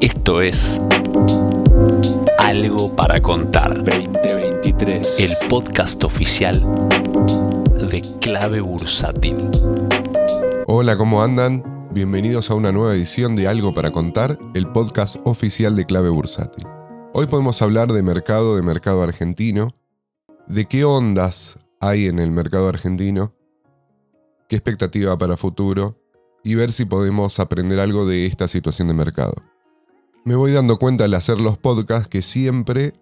Esto es Algo para Contar 2023. el podcast oficial de Clave Bursátil. Hola, ¿cómo andan? Bienvenidos a una nueva edición de Algo para Contar, el podcast oficial de Clave Bursátil. Hoy podemos hablar de mercado, de mercado argentino, de qué ondas hay en el mercado argentino, qué expectativa para futuro y ver si podemos aprender algo de esta situación de mercado. Me voy dando cuenta al hacer los podcasts que siempre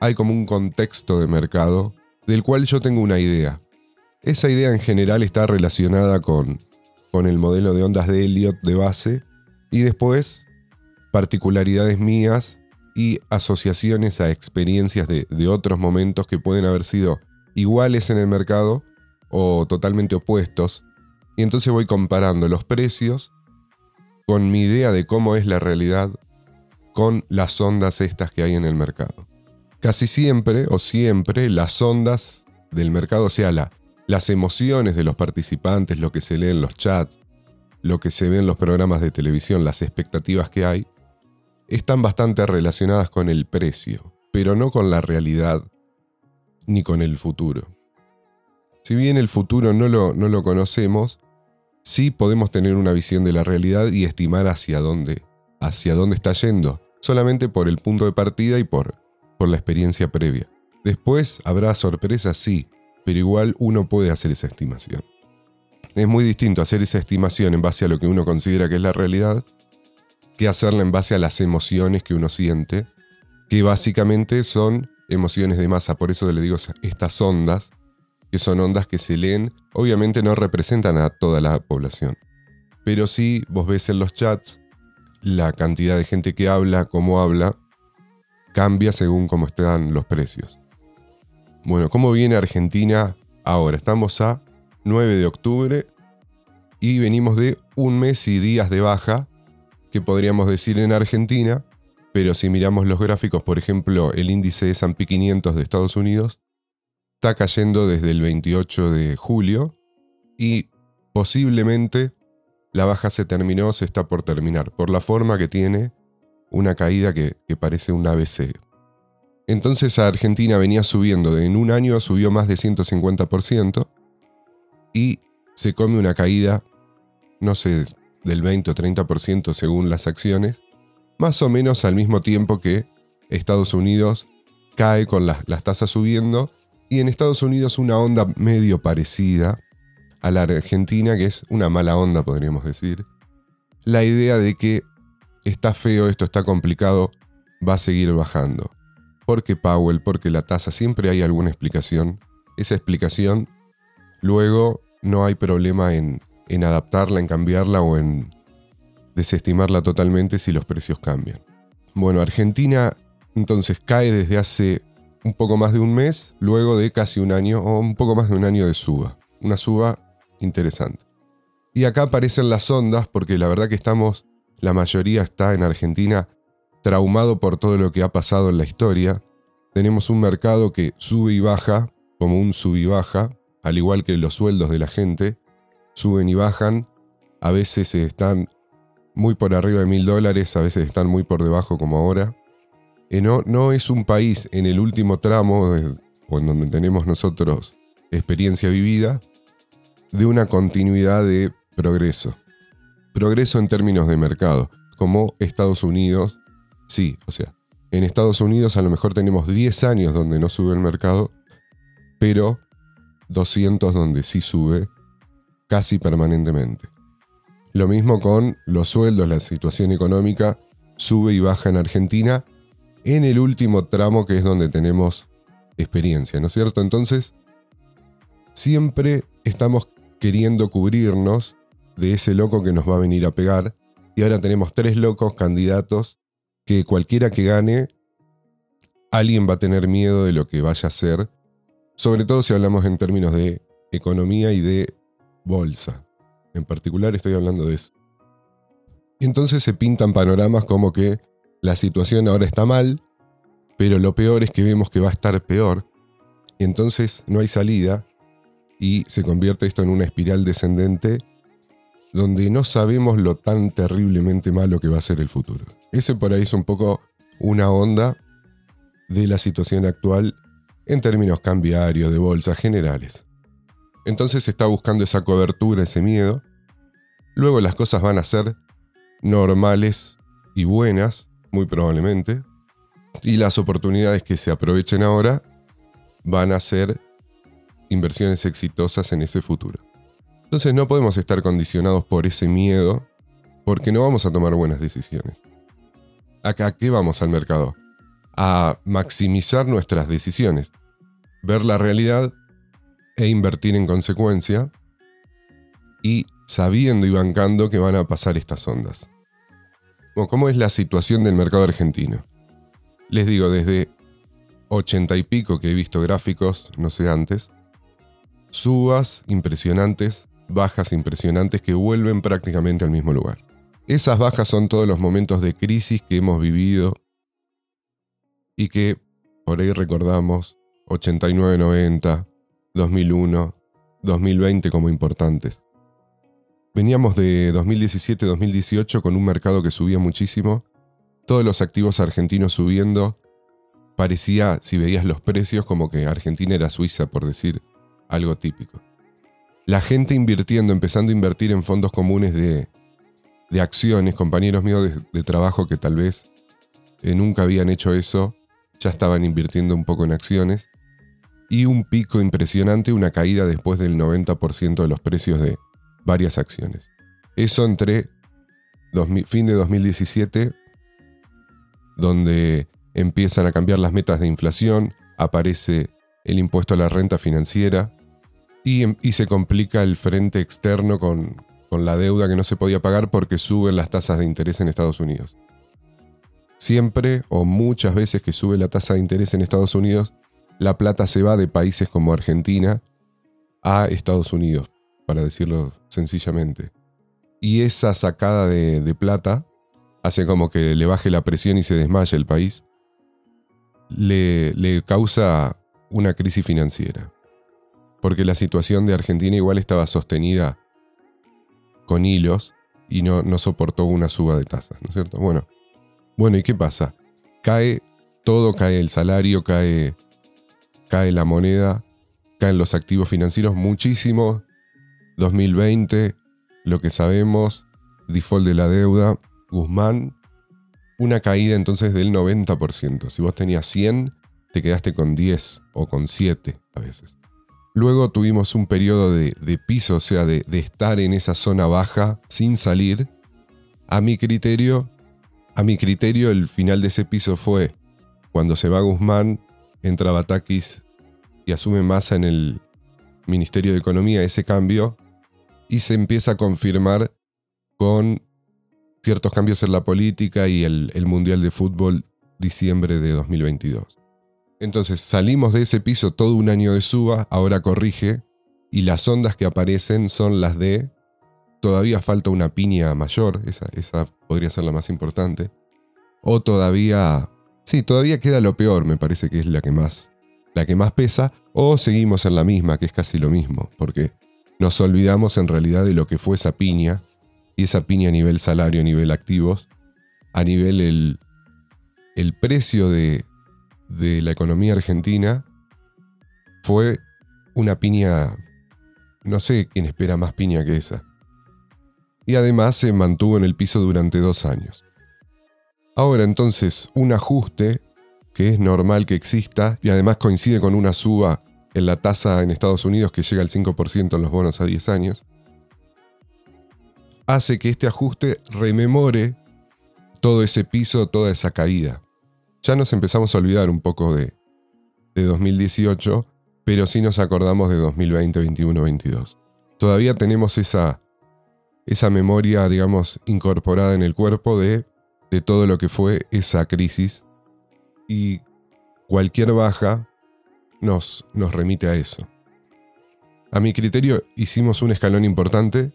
hay como un contexto de mercado del cual yo tengo una idea. Esa idea en general está relacionada con, con el modelo de ondas de Elliot de base y después particularidades mías y asociaciones a experiencias de, de otros momentos que pueden haber sido iguales en el mercado o totalmente opuestos. Y entonces voy comparando los precios con mi idea de cómo es la realidad con las ondas estas que hay en el mercado. Casi siempre o siempre las ondas del mercado, o sea, la, las emociones de los participantes, lo que se lee en los chats, lo que se ve en los programas de televisión, las expectativas que hay, están bastante relacionadas con el precio, pero no con la realidad ni con el futuro. Si bien el futuro no lo, no lo conocemos, sí podemos tener una visión de la realidad y estimar hacia dónde, hacia dónde está yendo, solamente por el punto de partida y por, por la experiencia previa. Después habrá sorpresas, sí, pero igual uno puede hacer esa estimación. Es muy distinto hacer esa estimación en base a lo que uno considera que es la realidad que hacerla en base a las emociones que uno siente, que básicamente son emociones de masa. Por eso le digo estas ondas, que son ondas que se leen, obviamente no representan a toda la población. Pero sí, vos ves en los chats la cantidad de gente que habla, cómo habla, cambia según cómo están los precios. Bueno, ¿cómo viene Argentina ahora? Estamos a 9 de octubre y venimos de un mes y días de baja, que podríamos decir en Argentina, pero si miramos los gráficos, por ejemplo, el índice de S&P 500 de Estados Unidos está cayendo desde el 28 de julio y posiblemente la baja se terminó, se está por terminar, por la forma que tiene una caída que, parece un ABC. Entonces Argentina venía subiendo, en un año subió más de 150% y se come una caída, no sé, del 20 o 30% según las acciones, más o menos al mismo tiempo que Estados Unidos cae con las, las tasas subiendo y en Estados Unidos una onda medio parecida a la Argentina, que es una mala onda, podríamos decir. La idea de que está feo, esto está complicado, va a seguir bajando. Porque Powell, porque la tasa, siempre hay alguna explicación. Esa explicación, luego no hay problema en, en adaptarla, en cambiarla o en desestimarla totalmente si los precios cambian. Bueno, Argentina entonces cae desde hace un poco más de un mes, luego de casi un año o un poco más de un año de suba. Una suba interesante. Y acá aparecen las ondas porque la verdad que estamos, la mayoría está en Argentina traumado por todo lo que ha pasado en la historia. Tenemos un mercado que sube y baja, como un sub y baja, al igual que los sueldos de la gente, suben y bajan, a veces están muy por arriba de mil dólares, a veces están muy por debajo como ahora. Y no, no es un país en el último tramo, de, o en donde tenemos nosotros experiencia vivida, de una continuidad de progreso. Progreso en términos de mercado, como Estados Unidos, sí, o sea, en Estados Unidos a lo mejor tenemos 10 años donde no sube el mercado, pero 200 donde sí sube casi permanentemente. Lo mismo con los sueldos, la situación económica sube y baja en Argentina en el último tramo que es donde tenemos experiencia, ¿no es cierto? Entonces, siempre estamos queriendo cubrirnos de ese loco que nos va a venir a pegar y ahora tenemos tres locos candidatos que cualquiera que gane, alguien va a tener miedo de lo que vaya a ser, sobre todo si hablamos en términos de economía y de bolsa. En particular estoy hablando de eso. Y entonces se pintan panoramas como que la situación ahora está mal, pero lo peor es que vemos que va a estar peor, y entonces no hay salida, y se convierte esto en una espiral descendente donde no sabemos lo tan terriblemente malo que va a ser el futuro. Ese por ahí es un poco una onda de la situación actual en términos cambiarios, de bolsas generales. Entonces se está buscando esa cobertura, ese miedo. Luego las cosas van a ser normales y buenas, muy probablemente. Y las oportunidades que se aprovechen ahora van a ser inversiones exitosas en ese futuro. Entonces no podemos estar condicionados por ese miedo porque no vamos a tomar buenas decisiones. ¿A qué vamos al mercado? A maximizar nuestras decisiones, ver la realidad e invertir en consecuencia y sabiendo y bancando que van a pasar estas ondas. ¿Cómo es la situación del mercado argentino? Les digo, desde 80 y pico que he visto gráficos, no sé antes, subas impresionantes, bajas impresionantes que vuelven prácticamente al mismo lugar. Esas bajas son todos los momentos de crisis que hemos vivido y que por ahí recordamos 89-90, 2001, 2020 como importantes. Veníamos de 2017-2018 con un mercado que subía muchísimo, todos los activos argentinos subiendo, parecía, si veías los precios, como que Argentina era Suiza, por decir algo típico. La gente invirtiendo, empezando a invertir en fondos comunes de, acciones, compañeros míos de, trabajo que tal vez eh, nunca habían hecho eso, ya estaban invirtiendo un poco en acciones. Y un pico impresionante, una caída después del 90% de los precios de varias acciones. Eso entre fin de 2017, donde empiezan a cambiar las metas de inflación, aparece el impuesto a la renta financiera y, se complica el frente externo con, con la deuda que no se podía pagar porque suben las tasas de interés en Estados Unidos. Siempre o muchas veces que sube la tasa de interés en Estados Unidos, la plata se va de países como Argentina a Estados Unidos, para decirlo sencillamente. Y esa sacada de, de plata hace como que le baje la presión y se desmaya el país le, causa una crisis financiera. Porque la situación de Argentina igual estaba sostenida con hilos y no, soportó una suba de tasas, ¿no es cierto? Bueno, bueno, ¿y qué pasa? Cae todo, cae el salario, cae, cae la moneda, caen los activos financieros muchísimo. 2020, lo que sabemos, default de la deuda, Guzmán una caída entonces del 90%. Si vos tenías 100, te quedaste con 10 o con 7 a veces. Luego tuvimos un periodo de, piso, o sea, de, estar en esa zona baja sin salir. A mi criterio, a mi criterio, el final de ese piso fue cuando se va Guzmán, entra Batakis y asume masa en el Ministerio de Economía ese cambio y se empieza a confirmar con ciertos cambios en la política y el, Mundial de Fútbol diciembre de 2022. Entonces salimos de ese piso todo un año de suba, ahora corrige, y las ondas que aparecen son las de todavía falta una piña mayor, esa, esa podría ser la más importante, o todavía, sí, todavía queda lo peor, me parece que es la que más, la que más pesa, o seguimos en la misma, que es casi lo mismo, porque nos olvidamos en realidad de lo que fue esa piña y esa piña a nivel salario, a nivel activos, a nivel el, el precio de, de la economía argentina fue una piña, no sé quién espera más piña que esa. Y además se mantuvo en el piso durante dos años. Ahora entonces, un ajuste que es normal que exista y además coincide con una suba en la tasa en Estados Unidos que llega al 5% en los bonos a 10 años, hace que este ajuste rememore todo ese piso, toda esa caída. Ya nos empezamos a olvidar un poco de, 2018, pero sí nos acordamos de 2020, 2021, 22. Todavía tenemos esa, esa memoria, digamos, incorporada en el cuerpo de, de todo lo que fue esa crisis y cualquier baja nos, nos remite a eso. A mi criterio hicimos un escalón importante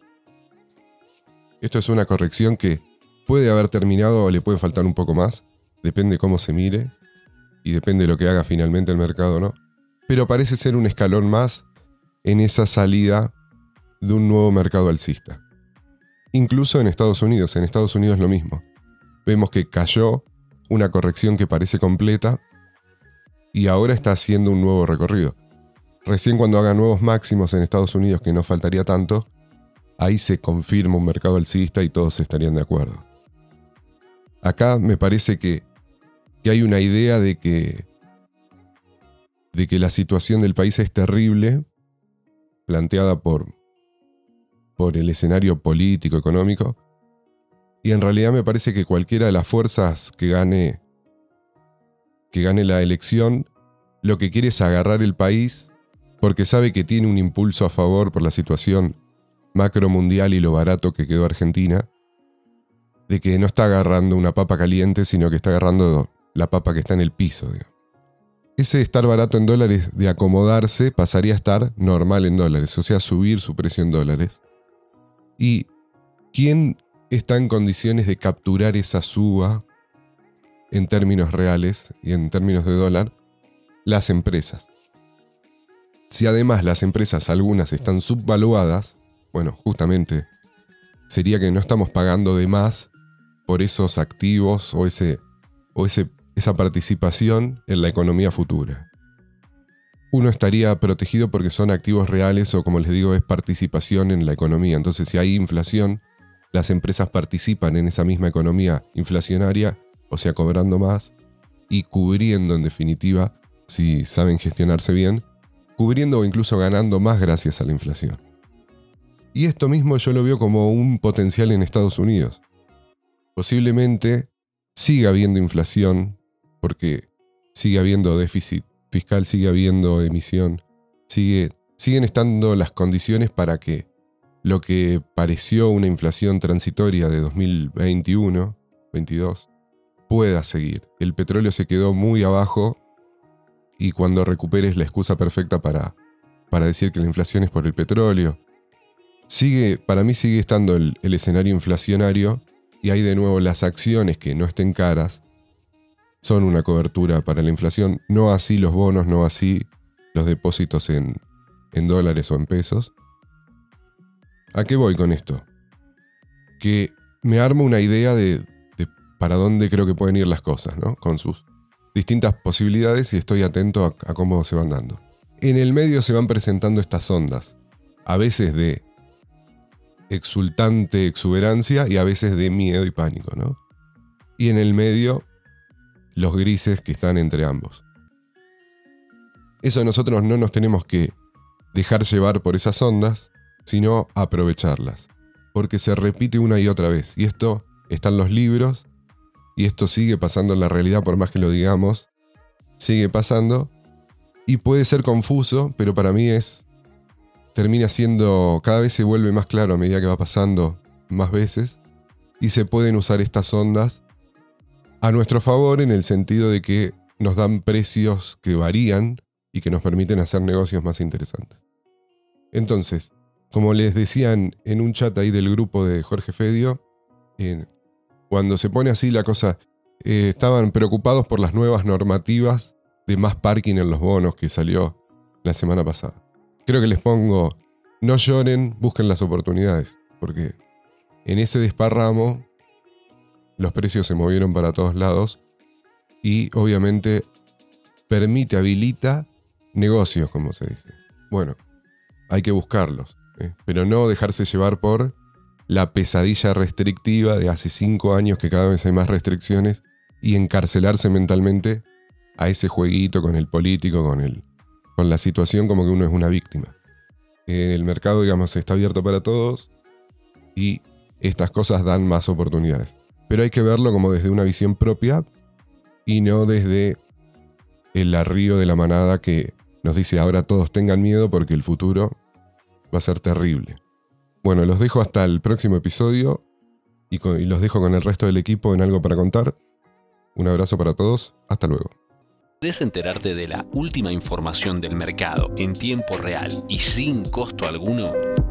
esto es una corrección que puede haber terminado o le puede faltar un poco más, depende cómo se mire y depende de lo que haga finalmente el mercado, ¿no? Pero parece ser un escalón más en esa salida de un nuevo mercado alcista. Incluso en Estados Unidos, en Estados Unidos lo mismo. Vemos que cayó una corrección que parece completa y ahora está haciendo un nuevo recorrido. Recién cuando haga nuevos máximos en Estados Unidos, que no faltaría tanto, ahí se confirma un mercado alcista y todos estarían de acuerdo. Acá me parece que, que hay una idea de que, de que la situación del país es terrible, planteada por, por el escenario político, económico, y en realidad me parece que cualquiera de las fuerzas que gane, que gane la elección, lo que quiere es agarrar el país porque sabe que tiene un impulso a favor por la situación macro mundial y lo barato que quedó Argentina, de que no está agarrando una papa caliente, sino que está agarrando la papa que está en el piso. Ese estar barato en dólares de acomodarse pasaría a estar normal en dólares, o sea, subir su precio en dólares. ¿Y quién está en condiciones de capturar esa suba en términos reales y en términos de dólar? Las empresas. Si además las empresas, algunas están subvaluadas, bueno, justamente sería que no estamos pagando de más por esos activos o, ese, o ese, esa participación en la economía futura. Uno estaría protegido porque son activos reales o como les digo es participación en la economía. Entonces si hay inflación, las empresas participan en esa misma economía inflacionaria, o sea, cobrando más y cubriendo en definitiva, si saben gestionarse bien, cubriendo o incluso ganando más gracias a la inflación. Y esto mismo yo lo veo como un potencial en Estados Unidos posiblemente siga habiendo inflación, porque sigue habiendo déficit fiscal, sigue habiendo emisión, sigue, siguen estando las condiciones para que lo que pareció una inflación transitoria de 2021, 22, pueda seguir. El petróleo se quedó muy abajo y cuando recuperes la excusa perfecta para, para decir que la inflación es por el petróleo. Sigue, para mí sigue estando el escenario inflacionario y ahí de nuevo las acciones que no estén caras son una cobertura para la inflación, no así los bonos, no así los depósitos en, dólares o en pesos. ¿A qué voy con esto? Que me armo una idea de, para dónde creo que pueden ir las cosas, ¿no? Con sus distintas posibilidades y estoy atento a, a cómo se van dando. En el medio se van presentando estas ondas, a veces de exultante exuberancia y a veces de miedo y pánico, ¿no? Y en el medio, los grises que están entre ambos. Eso nosotros no nos tenemos que dejar llevar por esas ondas, sino aprovecharlas, porque se repite una y otra vez. Y esto está en los libros, y esto sigue pasando en la realidad, por más que lo digamos, sigue pasando, y puede ser confuso, pero para mí es termina siendo, cada vez se vuelve más claro a medida que va pasando más veces, y se pueden usar estas ondas a nuestro favor en el sentido de que nos dan precios que varían y que nos permiten hacer negocios más interesantes. Entonces, como les decían en un chat ahí del grupo de Jorge Fedio, cuando se pone así la cosa, eh, estaban preocupados por las nuevas normativas de más parking en los bonos que salió la semana pasada creo que les pongo, no lloren, busquen las oportunidades, porque en ese desparramo los precios se movieron para todos lados y obviamente permite, habilita negocios, como se dice. Bueno, hay que buscarlos, ¿eh? pero no dejarse llevar por la pesadilla restrictiva de hace cinco años que cada vez hay más restricciones y encarcelarse mentalmente a ese jueguito con el político, con el con la situación como que uno es una víctima. El mercado, digamos, está abierto para todos y estas cosas dan más oportunidades. Pero hay que verlo como desde una visión propia y no desde el arrío de la manada que nos dice ahora todos tengan miedo porque el futuro va a ser terrible. Bueno, los dejo hasta el próximo episodio y, los dejo con el resto del equipo en algo para contar. Un abrazo para todos, hasta luego. ¿Querés enterarte de la última información del mercado en tiempo real y sin costo alguno?